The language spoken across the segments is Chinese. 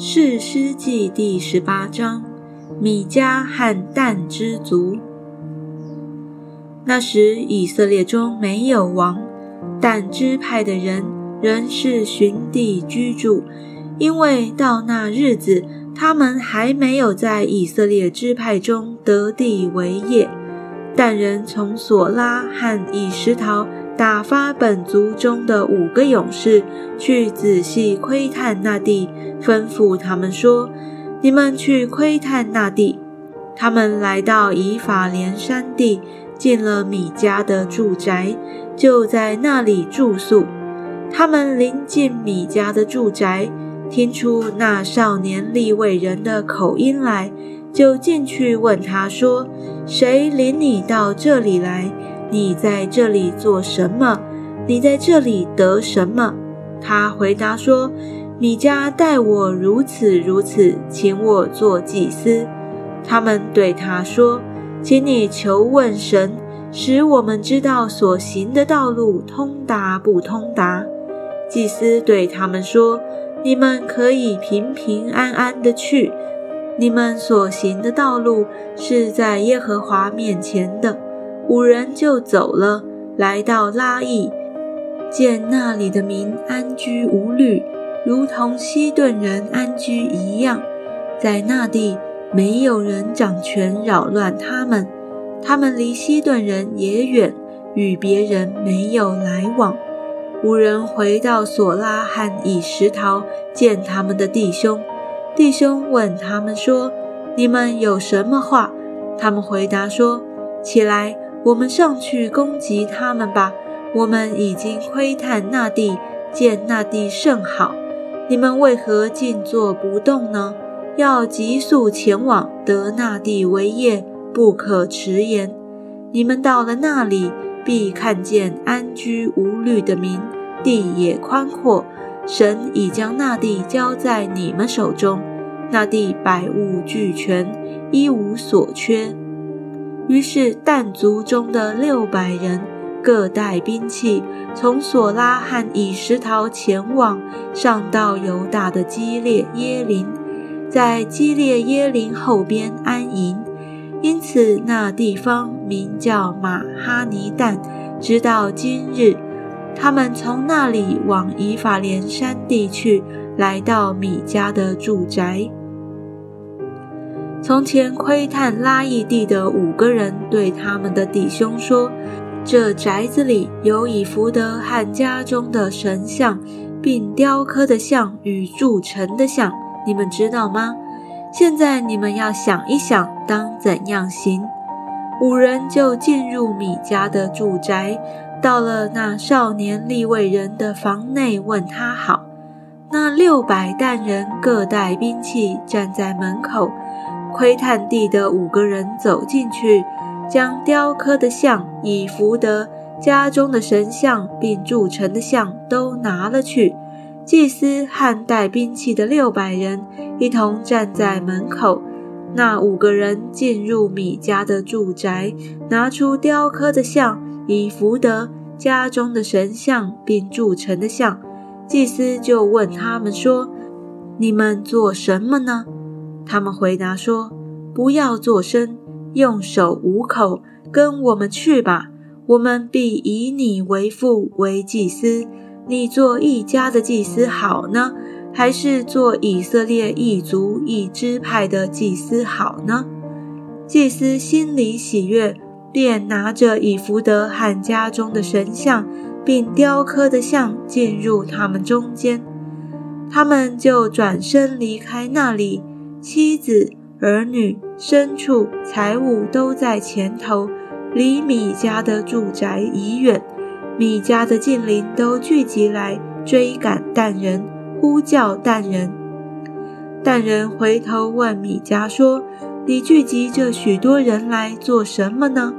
士师记第十八章：米迦和但之族。那时以色列中没有王，但支派的人仍是寻地居住，因为到那日子，他们还没有在以色列支派中得地为业。但人从索拉和以石陶。打发本族中的五个勇士去仔细窥探那地，吩咐他们说：“你们去窥探那地。”他们来到以法莲山地，进了米迦的住宅，就在那里住宿。他们临近米迦的住宅，听出那少年利未人的口音来，就进去问他说：“谁领你到这里来？”你在这里做什么？你在这里得什么？他回答说：“米迦待我如此如此，请我做祭司。”他们对他说：“请你求问神，使我们知道所行的道路通达不通达。”祭司对他们说：“你们可以平平安安的去，你们所行的道路是在耶和华面前的。”五人就走了，来到拉邑，见那里的民安居无虑，如同西顿人安居一样。在那地，没有人掌权扰乱他们，他们离西顿人也远，与别人没有来往。五人回到索拉和以石陶，见他们的弟兄。弟兄问他们说：“你们有什么话？”他们回答说：“起来。”我们上去攻击他们吧！我们已经窥探那地，见那地甚好。你们为何静坐不动呢？要急速前往，得那地为业，不可迟延。你们到了那里，必看见安居无虑的民，地也宽阔。神已将那地交在你们手中，那地百物俱全，一无所缺。于是，但族中的六百人各带兵器，从索拉和以石陶前往，上到犹大的基列耶林，在基列耶林后边安营。因此，那地方名叫马哈尼旦，直到今日。他们从那里往以法莲山地去，来到米迦的住宅。从前窥探拉邑地的五个人对他们的弟兄说：“这宅子里有以福德和家中的神像，并雕刻的像与铸成的像，你们知道吗？现在你们要想一想，当怎样行。”五人就进入米家的住宅，到了那少年立位人的房内，问他好。那六百担人各带兵器，站在门口。窥探地的五个人走进去，将雕刻的像、以福德家中的神像并铸成的像都拿了去。祭司和带兵器的六百人一同站在门口。那五个人进入米家的住宅，拿出雕刻的像、以福德家中的神像并铸成的像。祭司就问他们说：“你们做什么呢？”他们回答说：“不要作声，用手捂口，跟我们去吧。我们必以你为父为祭司。你做一家的祭司好呢，还是做以色列一族一支派的祭司好呢？”祭司心里喜悦，便拿着以福德和家中的神像，并雕刻的像进入他们中间。他们就转身离开那里。妻子、儿女、牲畜、财物都在前头，离米家的住宅已远。米家的近邻都聚集来追赶但人，呼叫但人。但人回头问米迦说：“你聚集这许多人来做什么呢？”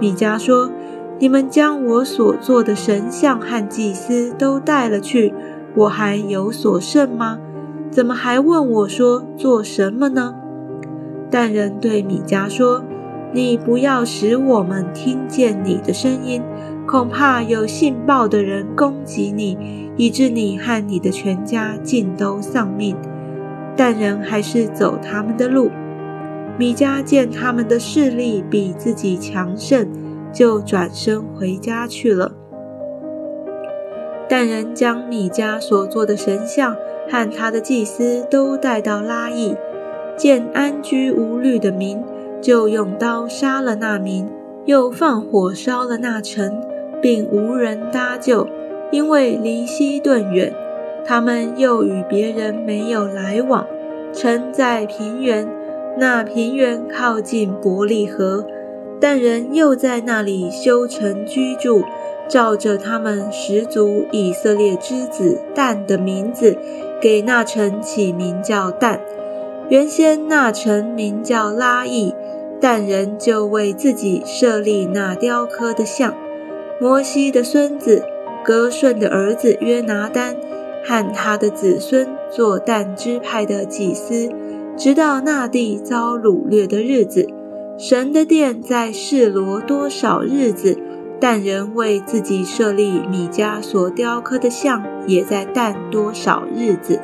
米迦说：“你们将我所做的神像和祭司都带了去，我还有所剩吗？”怎么还问我说做什么呢？但人对米迦说：“你不要使我们听见你的声音，恐怕有信报的人攻击你，以致你和你的全家尽都丧命。”但人还是走他们的路。米迦见他们的势力比自己强盛，就转身回家去了。但人将米迦所做的神像和他的祭司都带到拉邑，见安居无虑的民，就用刀杀了那民，又放火烧了那城，并无人搭救，因为离西顿远。他们又与别人没有来往，城在平原，那平原靠近伯利河，但人又在那里修城居住。照着他们始祖以色列之子但的名字，给那城起名叫但。原先那城名叫拉邑，但人就为自己设立那雕刻的像。摩西的孙子格顺的儿子约拿丹和他的子孙做但支派的祭司，直到那地遭掳掠的日子。神的殿在示罗多少日子？但人为自己设立米迦所雕刻的像，也在但多少日子。